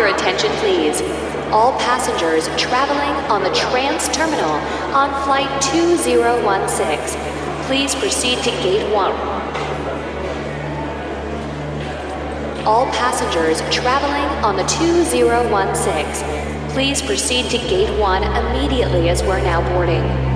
Your attention, please? All passengers traveling on the Trans Terminal on Flight 2016, please proceed to Gate 1. All passengers traveling on the 2016, please proceed to Gate 1 immediately as we're now boarding.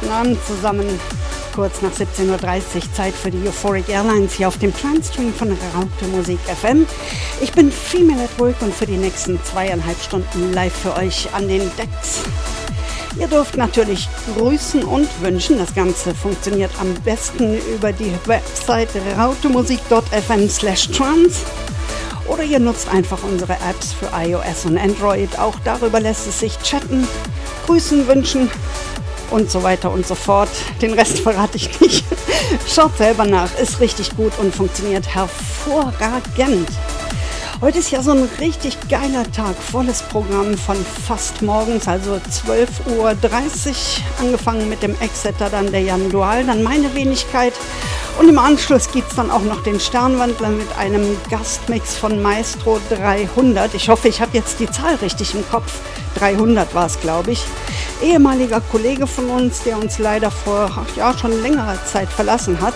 Guten Abend zusammen. Kurz nach 17.30 Uhr Zeit für die Euphoric Airlines hier auf dem Transtream von Raute Musik FM. Ich bin Female at Work und für die nächsten zweieinhalb Stunden live für euch an den Decks. Ihr dürft natürlich grüßen und wünschen. Das Ganze funktioniert am besten über die Website rautemusik.fm slash trans oder ihr nutzt einfach unsere Apps für iOS und Android. Auch darüber lässt es sich chatten grüßen, wünschen und so weiter und so fort. Den Rest verrate ich nicht. Schaut selber nach, ist richtig gut und funktioniert hervorragend. Heute ist ja so ein richtig geiler Tag, volles Programm von fast morgens, also 12.30 Uhr, angefangen mit dem Exeter, dann der Jan Dual, dann meine Wenigkeit und im Anschluss gibt es dann auch noch den Sternwandler mit einem Gastmix von Maestro 300. Ich hoffe, ich habe jetzt die Zahl richtig im Kopf. 300 war es, glaube ich. Ehemaliger Kollege von uns, der uns leider vor ja, schon längerer Zeit verlassen hat.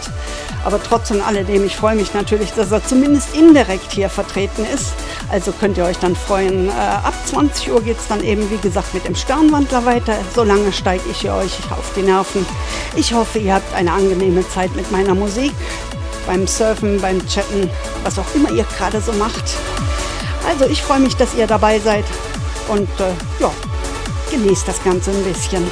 Aber trotz alledem, ich freue mich natürlich, dass er zumindest indirekt hier vertreten ist. Also könnt ihr euch dann freuen. Äh, ab 20 Uhr geht es dann eben, wie gesagt, mit dem Sternwandler weiter. Solange steige ich euch auf die Nerven. Ich hoffe, ihr habt eine angenehme Zeit mit meiner Musik, beim Surfen, beim Chatten, was auch immer ihr gerade so macht. Also ich freue mich, dass ihr dabei seid und äh, ja, genießt das Ganze ein bisschen.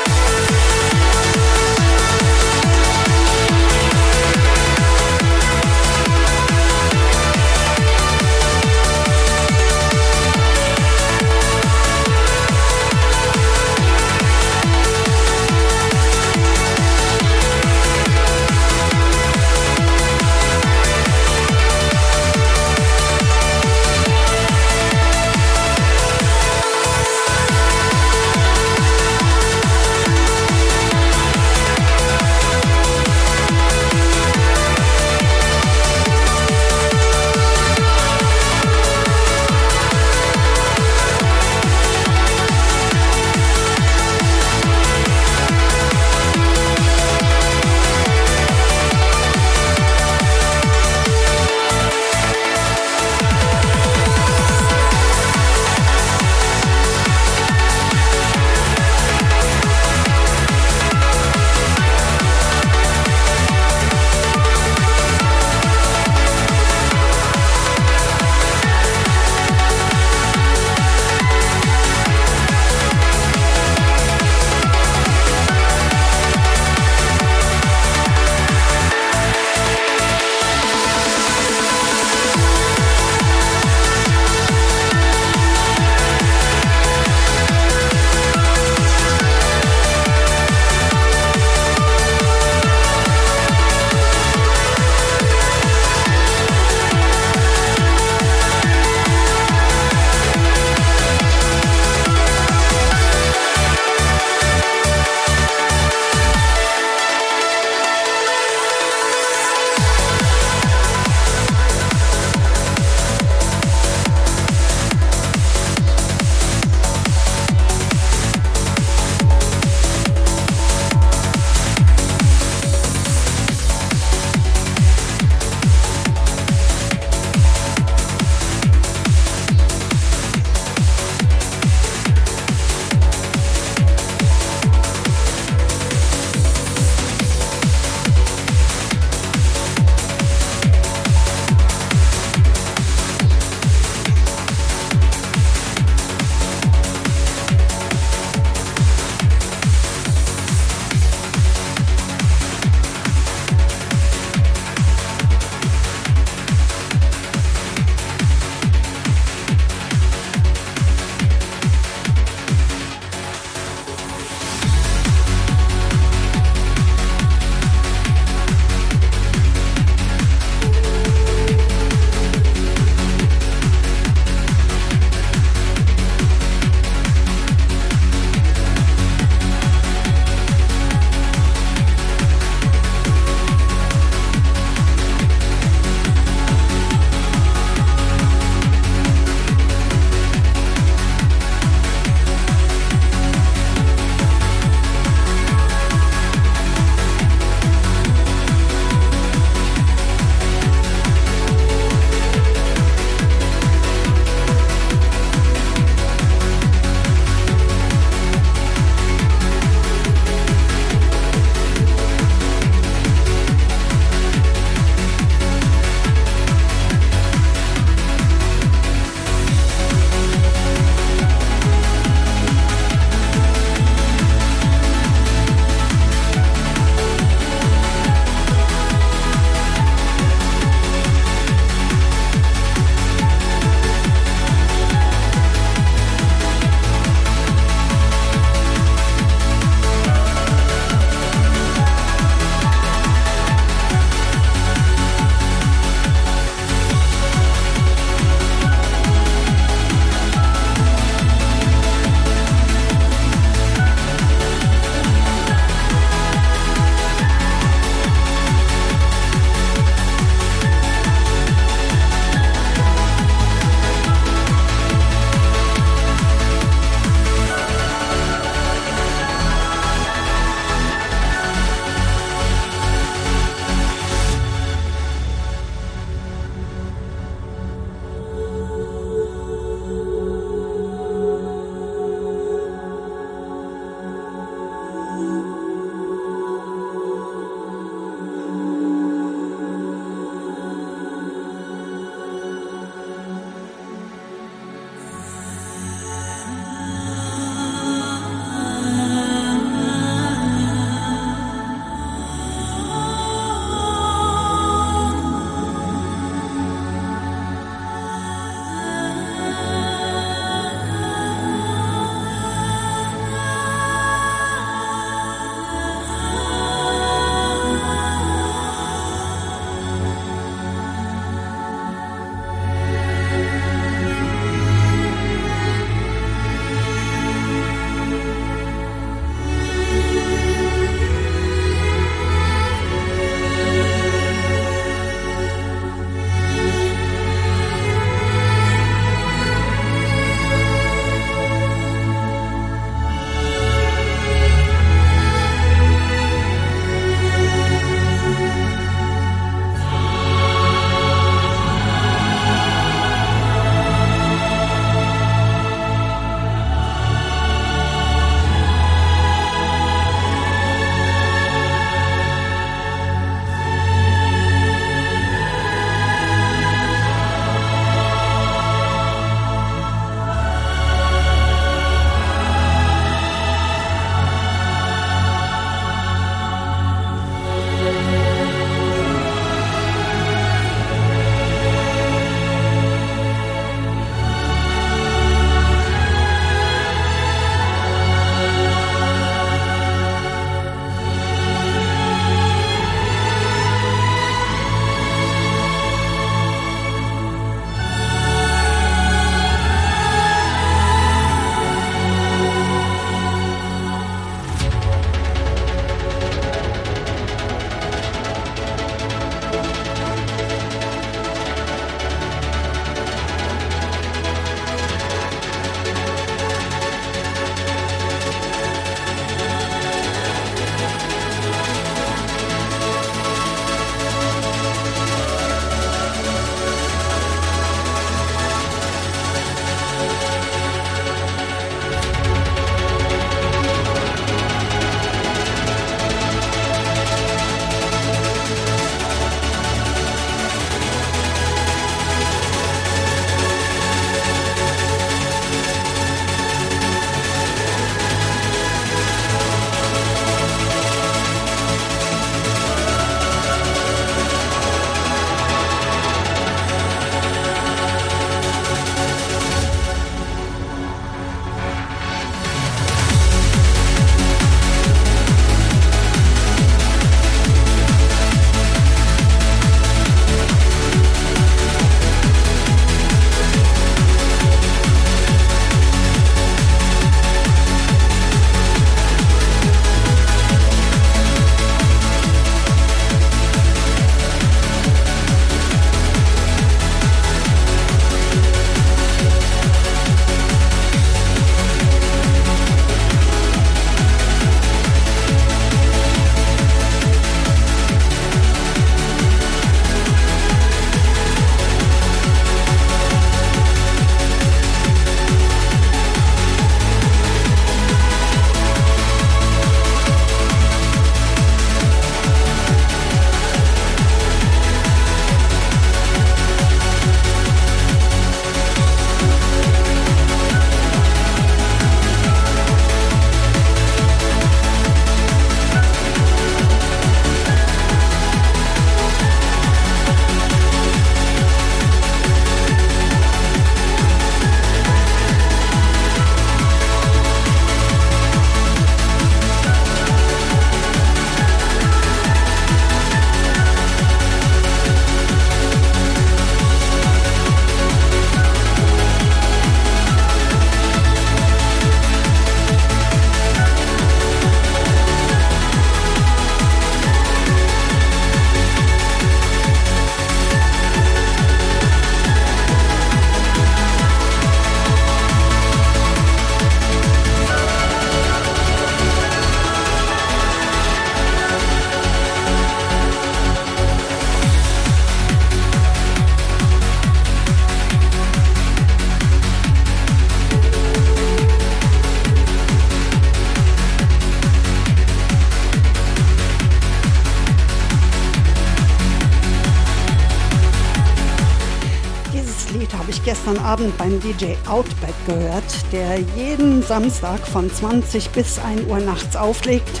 Gestern Abend beim DJ Outback gehört, der jeden Samstag von 20 bis 1 Uhr nachts auflegt.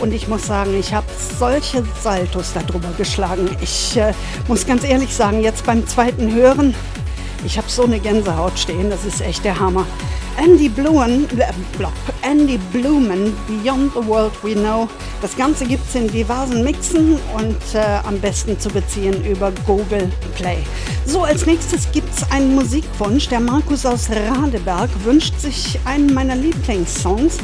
Und ich muss sagen, ich habe solche Saltos darüber geschlagen. Ich äh, muss ganz ehrlich sagen, jetzt beim zweiten Hören, ich habe so eine Gänsehaut stehen, das ist echt der Hammer. Andy Blumen, äh, Andy Blumen, Beyond the World We Know. Das Ganze gibt es in diversen Mixen und äh, am besten zu beziehen über Google Play. So, als nächstes gibt es einen Musikwunsch. Der Markus aus Radeberg wünscht sich einen meiner Lieblingssongs.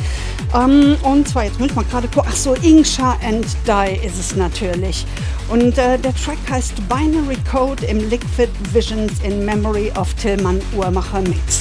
Ähm, und zwar, jetzt muss ich mal gerade gucken. Ach so, Inksha and Die ist es natürlich. Und äh, der Track heißt Binary Code im Liquid Visions in Memory of Tillmann Uhrmacher Mix.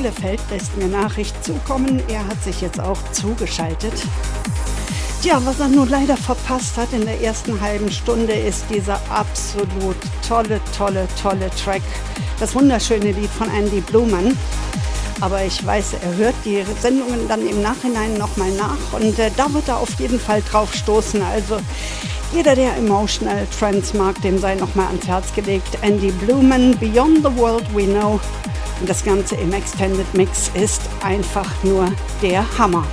Bielefeld lässt mir Nachricht zukommen. Er hat sich jetzt auch zugeschaltet. Tja, was er nun leider verpasst hat in der ersten halben Stunde ist dieser absolut tolle, tolle, tolle Track. Das wunderschöne Lied von Andy Blumen. aber ich weiß, er hört die Sendungen dann im Nachhinein nochmal nach und äh, da wird er auf jeden Fall drauf stoßen. Also jeder, der Emotional Trends mag, dem sei nochmal ans Herz gelegt. Andy Blumen, Beyond the World We Know. Und das Ganze im Extended Mix ist einfach nur der Hammer.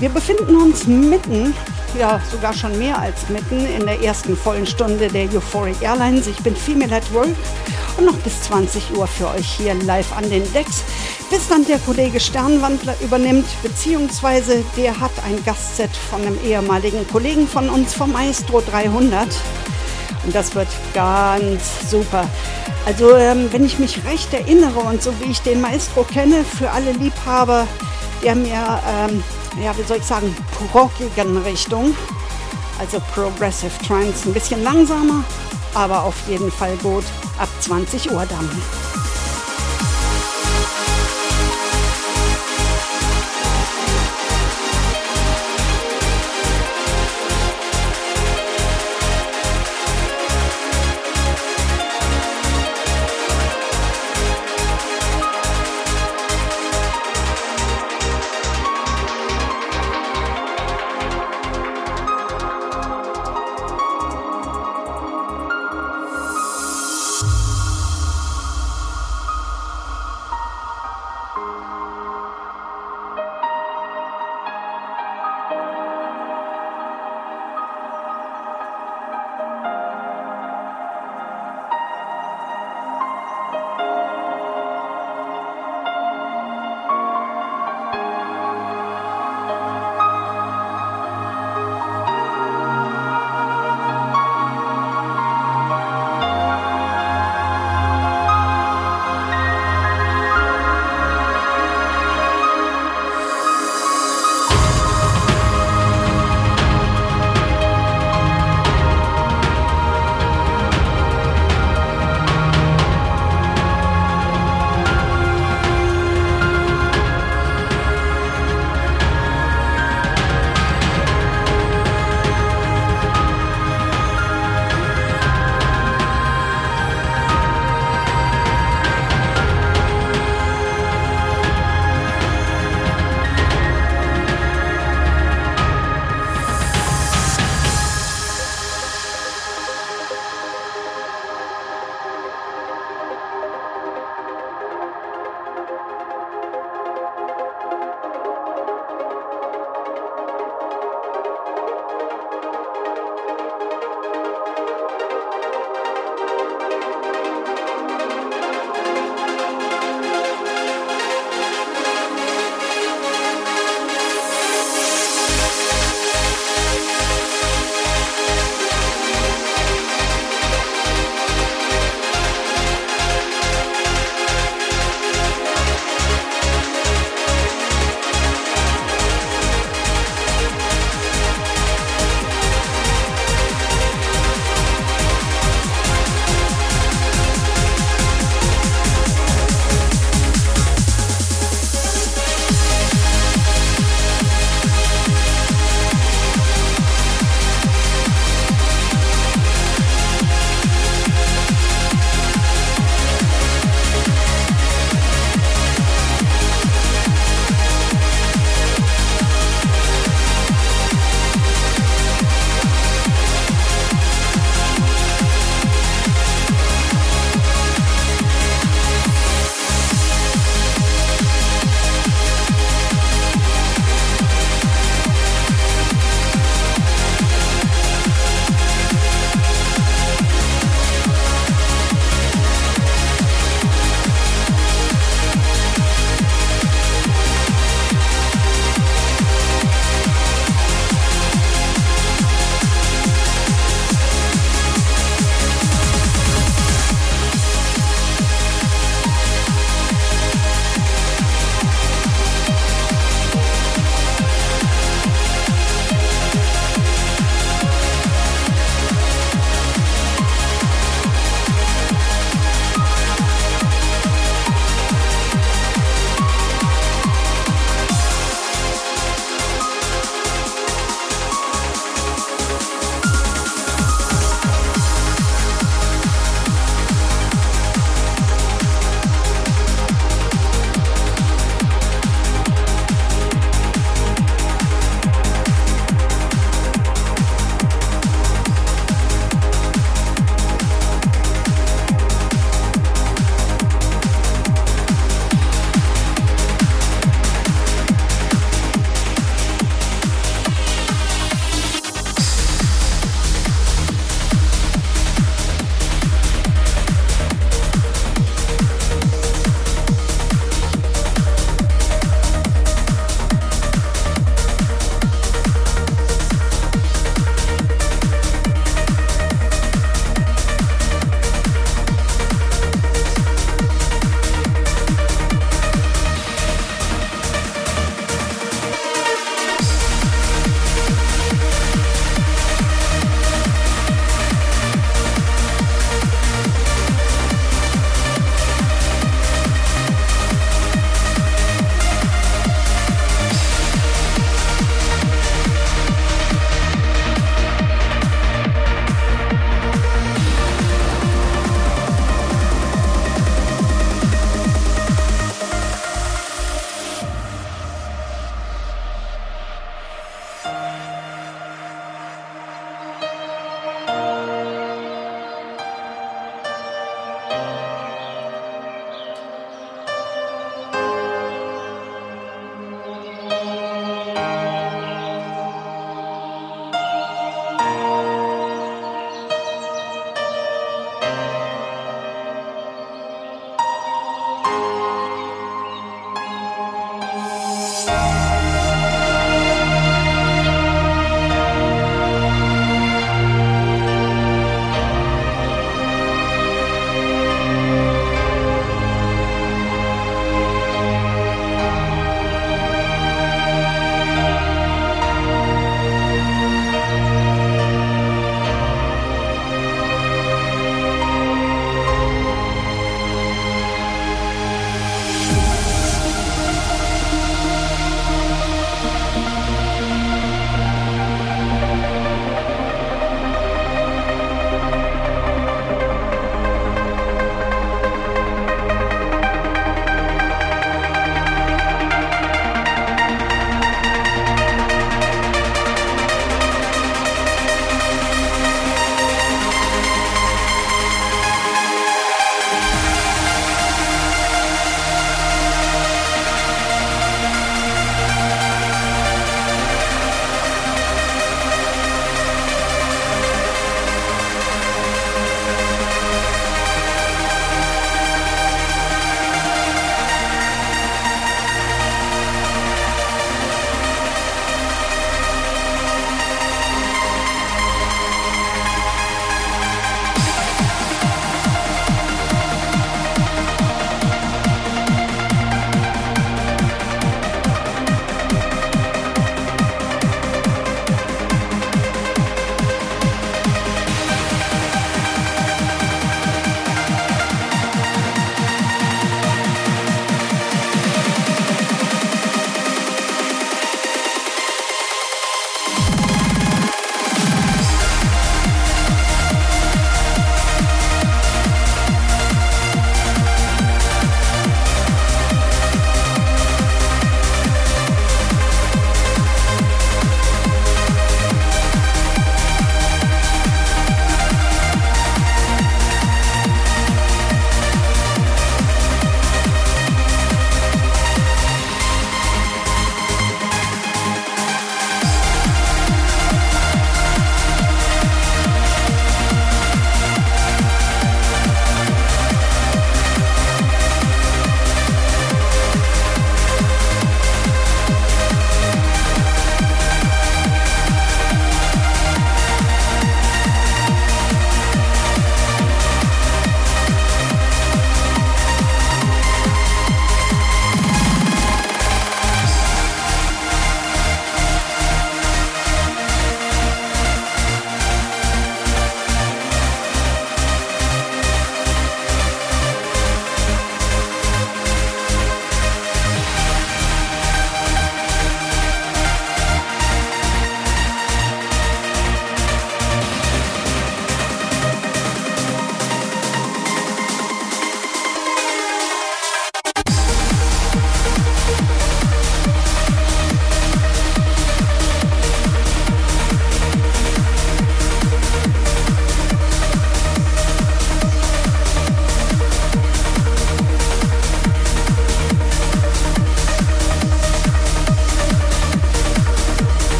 Wir befinden uns mitten, ja sogar schon mehr als mitten, in der ersten vollen Stunde der Euphoric Airlines. Ich bin Female at Work und noch bis 20 Uhr für euch hier live an den Decks, bis dann der Kollege Sternwandler übernimmt, beziehungsweise der hat ein Gastset von einem ehemaligen Kollegen von uns vom Maestro 300 und das wird ganz super. Also ähm, wenn ich mich recht erinnere und so wie ich den Maestro kenne, für alle Liebhaber der mir, ähm, ja wie soll ich sagen, rockigen Richtung, also Progressive Trance, ein bisschen langsamer, aber auf jeden Fall gut ab 20 Uhr dann.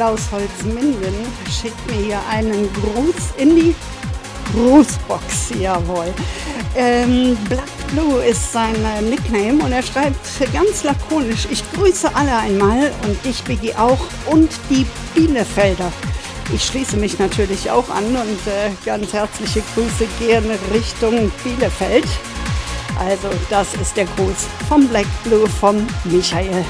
Michael aus Holzminden schickt mir hier einen Gruß in die Grußbox, jawohl. Ähm, Black Blue ist sein äh, Nickname und er schreibt ganz lakonisch, ich grüße alle einmal und dich, Biggie, auch und die Bielefelder. Ich schließe mich natürlich auch an und äh, ganz herzliche Grüße gehen Richtung Bielefeld. Also das ist der Gruß vom Black Blue vom Michael.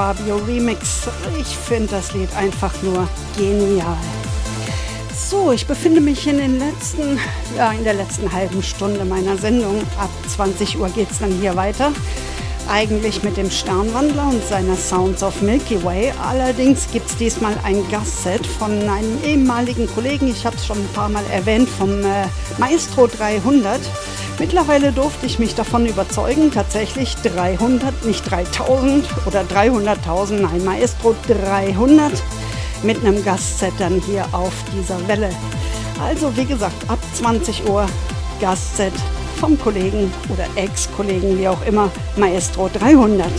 Fabio Remix. Ich finde das Lied einfach nur genial. So, ich befinde mich in den letzten, ja, in der letzten halben Stunde meiner Sendung. Ab 20 Uhr geht es dann hier weiter. Eigentlich mit dem Sternwandler und seiner Sounds of Milky Way. Allerdings gibt es diesmal ein Gastset von einem ehemaligen Kollegen, ich habe es schon ein paar Mal erwähnt, vom äh, Maestro 300. Mittlerweile durfte ich mich davon überzeugen, tatsächlich 300, nicht 3000 oder 300.000, nein, Maestro 300 mit einem Gastset dann hier auf dieser Welle. Also wie gesagt, ab 20 Uhr Gastset vom Kollegen oder Ex-Kollegen, wie auch immer, Maestro 300.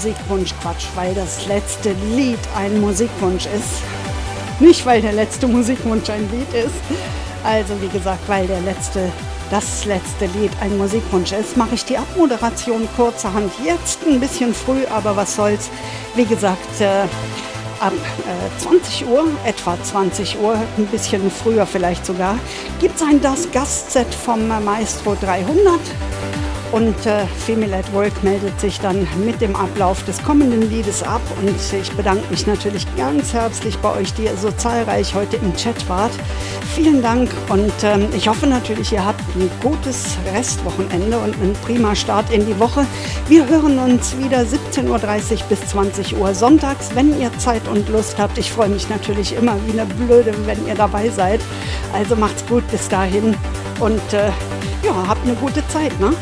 letzte Musikwunsch Quatsch, weil das letzte Lied ein Musikwunsch ist. Nicht, weil der letzte Musikwunsch ein Lied ist. Also wie gesagt, weil der letzte, das letzte Lied ein Musikwunsch ist, mache ich die Abmoderation kurzerhand jetzt ein bisschen früh, aber was soll's. Wie gesagt, äh, ab äh, 20 Uhr, etwa 20 Uhr, ein bisschen früher vielleicht sogar, gibt es ein Das Gastset vom Maestro 300. Und äh, Female at Work meldet sich dann mit dem Ablauf des kommenden Liedes ab. Und ich bedanke mich natürlich ganz herzlich bei euch, die ihr so zahlreich heute im Chat wart. Vielen Dank und ähm, ich hoffe natürlich, ihr habt ein gutes Restwochenende und einen prima Start in die Woche. Wir hören uns wieder 17.30 Uhr bis 20 Uhr sonntags, wenn ihr Zeit und Lust habt. Ich freue mich natürlich immer wie eine Blöde, wenn ihr dabei seid. Also macht's gut bis dahin und äh, ja, habt eine gute Zeit. Ne?